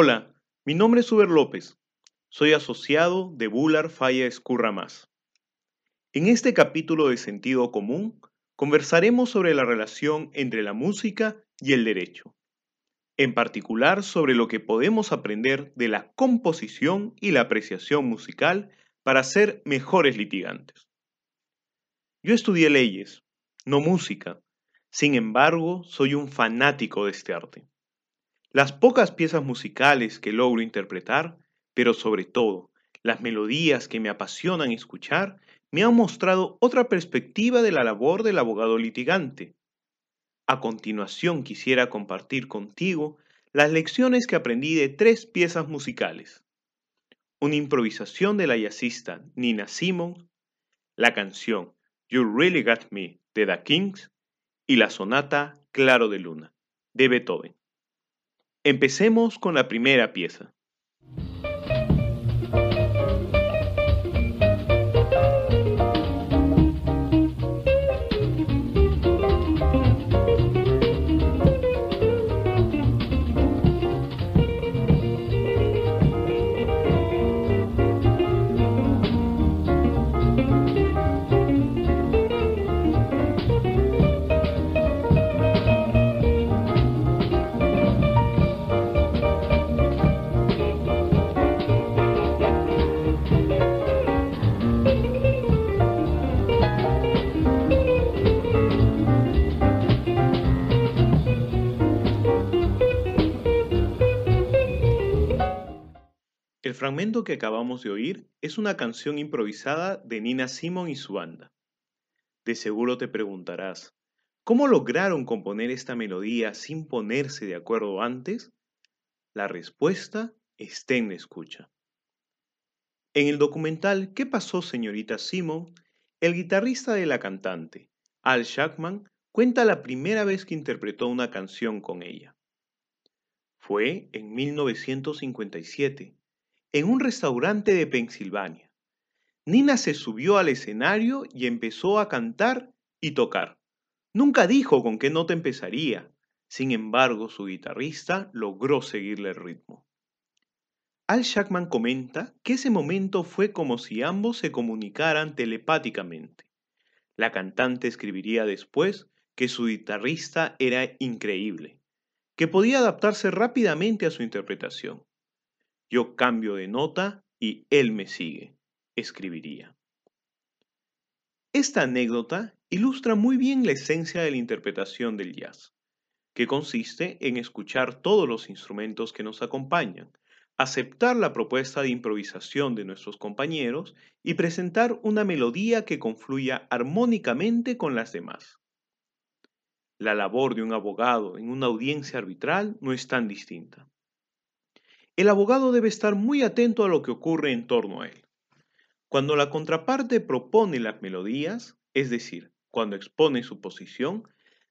Hola, mi nombre es Uber López. Soy asociado de Bular Falla Escurra Más. En este capítulo de Sentido Común conversaremos sobre la relación entre la música y el derecho, en particular sobre lo que podemos aprender de la composición y la apreciación musical para ser mejores litigantes. Yo estudié leyes, no música, sin embargo soy un fanático de este arte. Las pocas piezas musicales que logro interpretar, pero sobre todo las melodías que me apasionan escuchar, me han mostrado otra perspectiva de la labor del abogado litigante. A continuación quisiera compartir contigo las lecciones que aprendí de tres piezas musicales. Una improvisación de la jazzista Nina Simon, la canción You Really Got Me de The Kings y la sonata Claro de Luna de Beethoven. Empecemos con la primera pieza. Fragmento que acabamos de oír es una canción improvisada de Nina Simon y su banda. De seguro te preguntarás, ¿cómo lograron componer esta melodía sin ponerse de acuerdo antes? La respuesta está en la escucha. En el documental ¿Qué pasó, señorita Simon? El guitarrista de la cantante, Al Shackman, cuenta la primera vez que interpretó una canción con ella. Fue en 1957 en un restaurante de Pensilvania. Nina se subió al escenario y empezó a cantar y tocar. Nunca dijo con qué nota empezaría, sin embargo su guitarrista logró seguirle el ritmo. Al Shackman comenta que ese momento fue como si ambos se comunicaran telepáticamente. La cantante escribiría después que su guitarrista era increíble, que podía adaptarse rápidamente a su interpretación. Yo cambio de nota y él me sigue, escribiría. Esta anécdota ilustra muy bien la esencia de la interpretación del jazz, que consiste en escuchar todos los instrumentos que nos acompañan, aceptar la propuesta de improvisación de nuestros compañeros y presentar una melodía que confluya armónicamente con las demás. La labor de un abogado en una audiencia arbitral no es tan distinta. El abogado debe estar muy atento a lo que ocurre en torno a él. Cuando la contraparte propone las melodías, es decir, cuando expone su posición,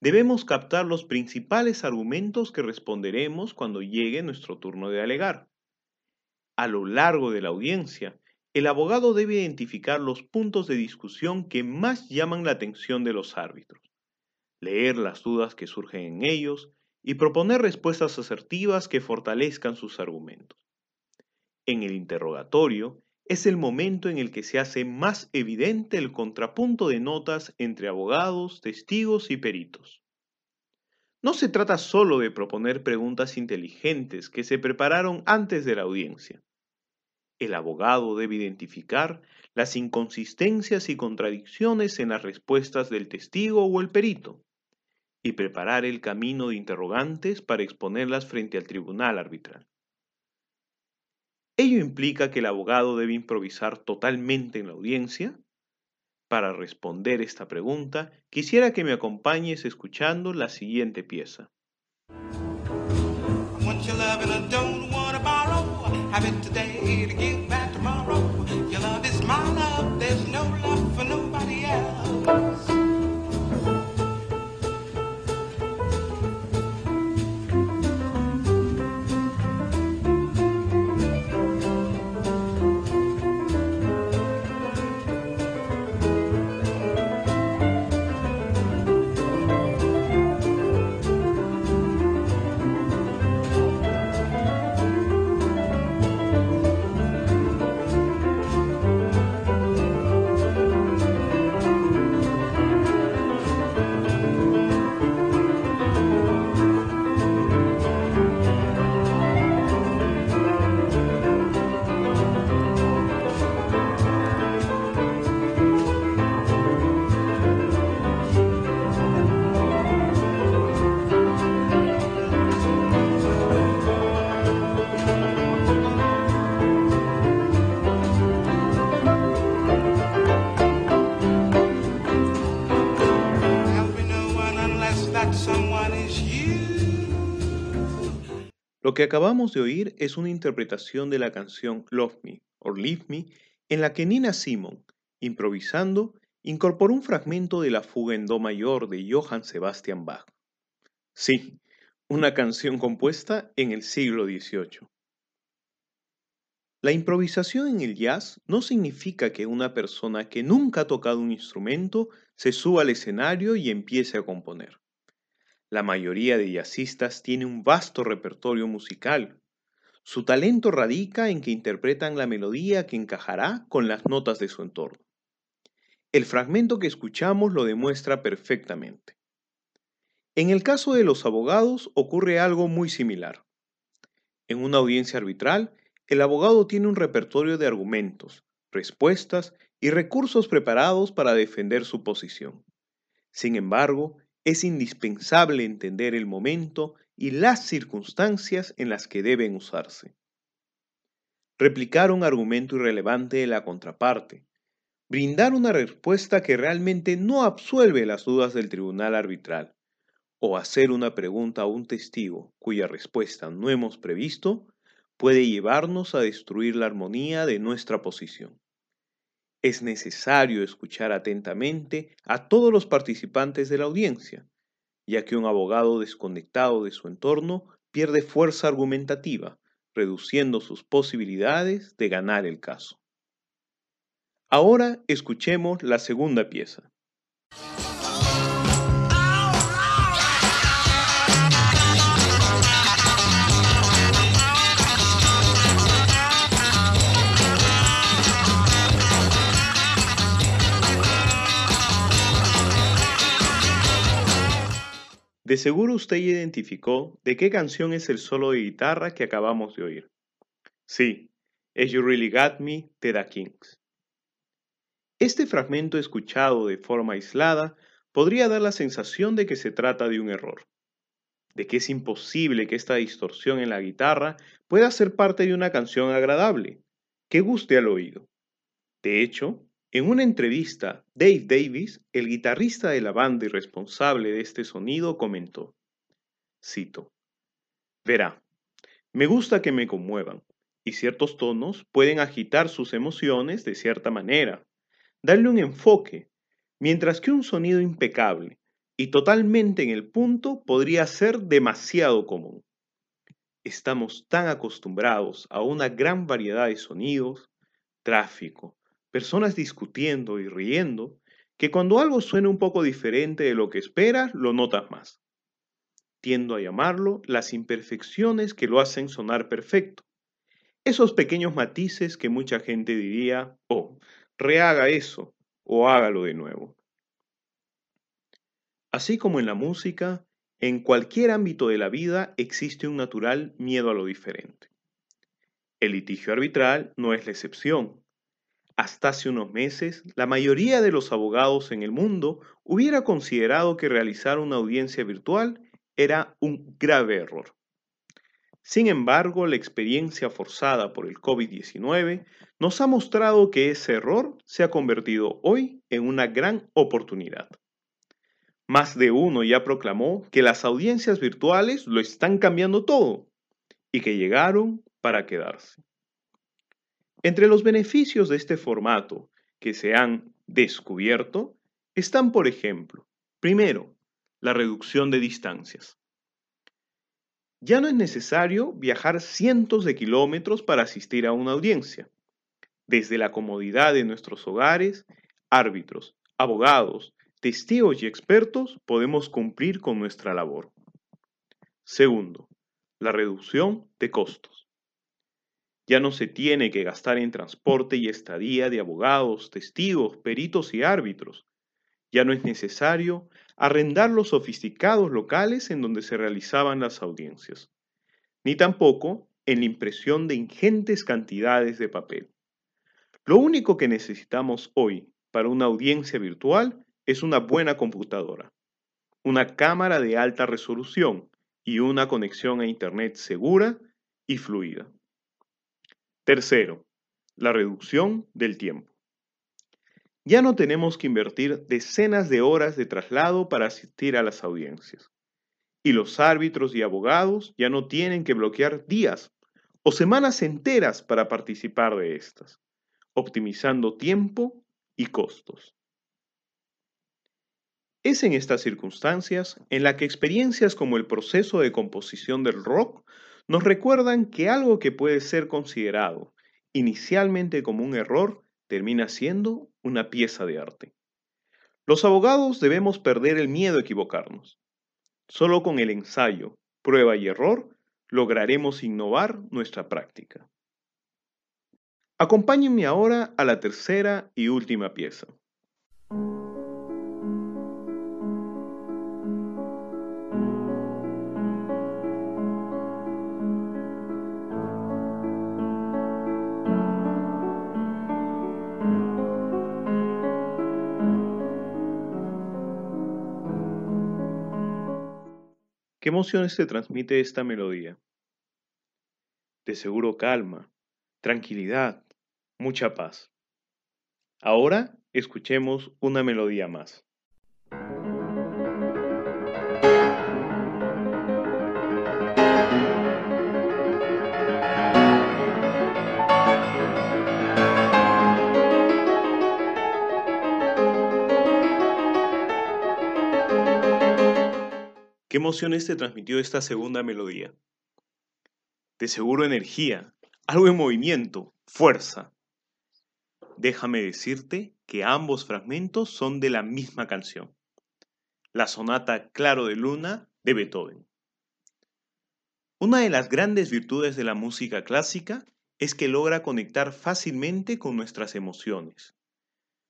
debemos captar los principales argumentos que responderemos cuando llegue nuestro turno de alegar. A lo largo de la audiencia, el abogado debe identificar los puntos de discusión que más llaman la atención de los árbitros, leer las dudas que surgen en ellos y proponer respuestas asertivas que fortalezcan sus argumentos. En el interrogatorio es el momento en el que se hace más evidente el contrapunto de notas entre abogados, testigos y peritos. No se trata solo de proponer preguntas inteligentes que se prepararon antes de la audiencia. El abogado debe identificar las inconsistencias y contradicciones en las respuestas del testigo o el perito y preparar el camino de interrogantes para exponerlas frente al tribunal arbitral. Ello implica que el abogado debe improvisar totalmente en la audiencia. Para responder esta pregunta, quisiera que me acompañes escuchando la siguiente pieza. Have it. Your love is my love, there's no Lo que acabamos de oír es una interpretación de la canción Love Me or Leave Me en la que Nina Simon, improvisando, incorporó un fragmento de la fuga en Do mayor de Johann Sebastian Bach. Sí, una canción compuesta en el siglo XVIII. La improvisación en el jazz no significa que una persona que nunca ha tocado un instrumento se suba al escenario y empiece a componer. La mayoría de jazzistas tiene un vasto repertorio musical. Su talento radica en que interpretan la melodía que encajará con las notas de su entorno. El fragmento que escuchamos lo demuestra perfectamente. En el caso de los abogados ocurre algo muy similar. En una audiencia arbitral, el abogado tiene un repertorio de argumentos, respuestas y recursos preparados para defender su posición. Sin embargo, es indispensable entender el momento y las circunstancias en las que deben usarse. Replicar un argumento irrelevante de la contraparte. Brindar una respuesta que realmente no absuelve las dudas del tribunal arbitral. O hacer una pregunta a un testigo cuya respuesta no hemos previsto puede llevarnos a destruir la armonía de nuestra posición. Es necesario escuchar atentamente a todos los participantes de la audiencia, ya que un abogado desconectado de su entorno pierde fuerza argumentativa, reduciendo sus posibilidades de ganar el caso. Ahora escuchemos la segunda pieza. De seguro usted identificó de qué canción es el solo de guitarra que acabamos de oír. Sí, es You Really Got Me de The Kings. Este fragmento escuchado de forma aislada podría dar la sensación de que se trata de un error, de que es imposible que esta distorsión en la guitarra pueda ser parte de una canción agradable, que guste al oído. De hecho, en una entrevista, Dave Davis, el guitarrista de la banda y responsable de este sonido, comentó, cito, Verá, me gusta que me conmuevan, y ciertos tonos pueden agitar sus emociones de cierta manera, darle un enfoque, mientras que un sonido impecable y totalmente en el punto podría ser demasiado común. Estamos tan acostumbrados a una gran variedad de sonidos, tráfico, personas discutiendo y riendo, que cuando algo suena un poco diferente de lo que esperas, lo notas más. Tiendo a llamarlo las imperfecciones que lo hacen sonar perfecto. Esos pequeños matices que mucha gente diría, oh, rehaga eso o hágalo de nuevo. Así como en la música, en cualquier ámbito de la vida existe un natural miedo a lo diferente. El litigio arbitral no es la excepción. Hasta hace unos meses, la mayoría de los abogados en el mundo hubiera considerado que realizar una audiencia virtual era un grave error. Sin embargo, la experiencia forzada por el COVID-19 nos ha mostrado que ese error se ha convertido hoy en una gran oportunidad. Más de uno ya proclamó que las audiencias virtuales lo están cambiando todo y que llegaron para quedarse. Entre los beneficios de este formato que se han descubierto están, por ejemplo, primero, la reducción de distancias. Ya no es necesario viajar cientos de kilómetros para asistir a una audiencia. Desde la comodidad de nuestros hogares, árbitros, abogados, testigos y expertos podemos cumplir con nuestra labor. Segundo, la reducción de costos. Ya no se tiene que gastar en transporte y estadía de abogados, testigos, peritos y árbitros. Ya no es necesario arrendar los sofisticados locales en donde se realizaban las audiencias, ni tampoco en la impresión de ingentes cantidades de papel. Lo único que necesitamos hoy para una audiencia virtual es una buena computadora, una cámara de alta resolución y una conexión a Internet segura y fluida. Tercero, la reducción del tiempo. Ya no tenemos que invertir decenas de horas de traslado para asistir a las audiencias. y los árbitros y abogados ya no tienen que bloquear días o semanas enteras para participar de estas, optimizando tiempo y costos. Es en estas circunstancias en la que experiencias como el proceso de composición del rock nos recuerdan que algo que puede ser considerado inicialmente como un error termina siendo una pieza de arte. Los abogados debemos perder el miedo a equivocarnos. Solo con el ensayo, prueba y error lograremos innovar nuestra práctica. Acompáñenme ahora a la tercera y última pieza. ¿Qué emociones te transmite esta melodía? De seguro calma, tranquilidad, mucha paz. Ahora escuchemos una melodía más. ¿Qué emociones te transmitió esta segunda melodía? De seguro energía, algo en movimiento, fuerza. Déjame decirte que ambos fragmentos son de la misma canción, la sonata Claro de Luna de Beethoven. Una de las grandes virtudes de la música clásica es que logra conectar fácilmente con nuestras emociones.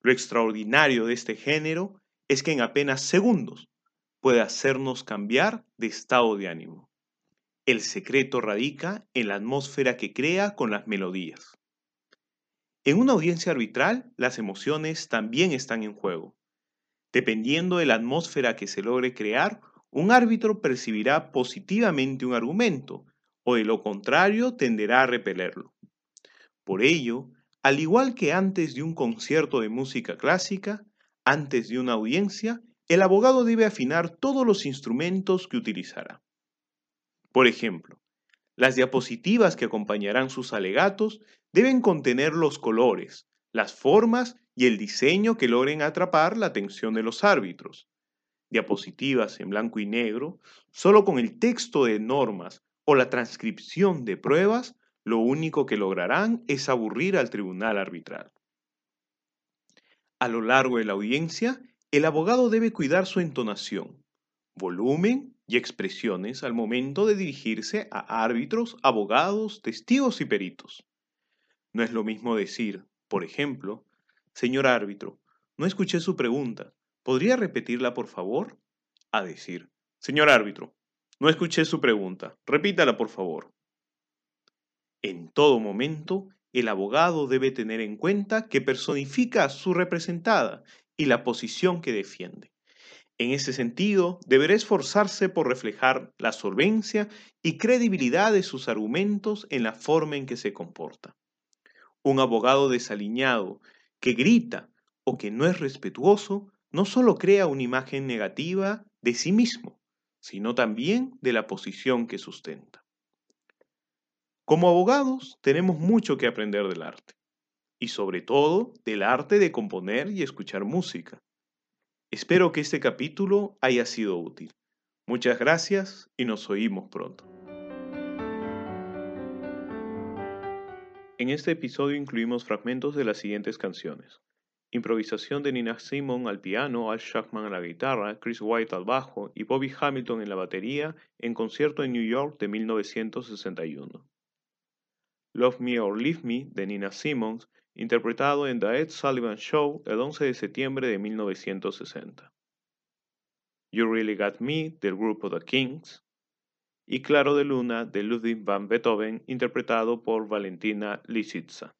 Lo extraordinario de este género es que en apenas segundos puede hacernos cambiar de estado de ánimo. El secreto radica en la atmósfera que crea con las melodías. En una audiencia arbitral, las emociones también están en juego. Dependiendo de la atmósfera que se logre crear, un árbitro percibirá positivamente un argumento o de lo contrario tenderá a repelerlo. Por ello, al igual que antes de un concierto de música clásica, antes de una audiencia, el abogado debe afinar todos los instrumentos que utilizará. Por ejemplo, las diapositivas que acompañarán sus alegatos deben contener los colores, las formas y el diseño que logren atrapar la atención de los árbitros. Diapositivas en blanco y negro, solo con el texto de normas o la transcripción de pruebas, lo único que lograrán es aburrir al tribunal arbitral. A lo largo de la audiencia, el abogado debe cuidar su entonación, volumen y expresiones al momento de dirigirse a árbitros, abogados, testigos y peritos. No es lo mismo decir, por ejemplo, señor árbitro, no escuché su pregunta, ¿podría repetirla por favor? A decir, señor árbitro, no escuché su pregunta, repítala por favor. En todo momento, el abogado debe tener en cuenta que personifica a su representada y la posición que defiende. En ese sentido, deberá esforzarse por reflejar la solvencia y credibilidad de sus argumentos en la forma en que se comporta. Un abogado desaliñado que grita o que no es respetuoso no solo crea una imagen negativa de sí mismo, sino también de la posición que sustenta. Como abogados tenemos mucho que aprender del arte y sobre todo del arte de componer y escuchar música. Espero que este capítulo haya sido útil. Muchas gracias y nos oímos pronto. En este episodio incluimos fragmentos de las siguientes canciones. Improvisación de Nina Simon al piano, Al Shackman a la guitarra, Chris White al bajo y Bobby Hamilton en la batería en concierto en New York de 1961. Love Me or Leave Me de Nina Simons interpretado en The Ed Sullivan Show el 11 de septiembre de 1960. You Really Got Me del grupo The Kings y Claro de Luna de Ludwig van Beethoven interpretado por Valentina Lisitsa.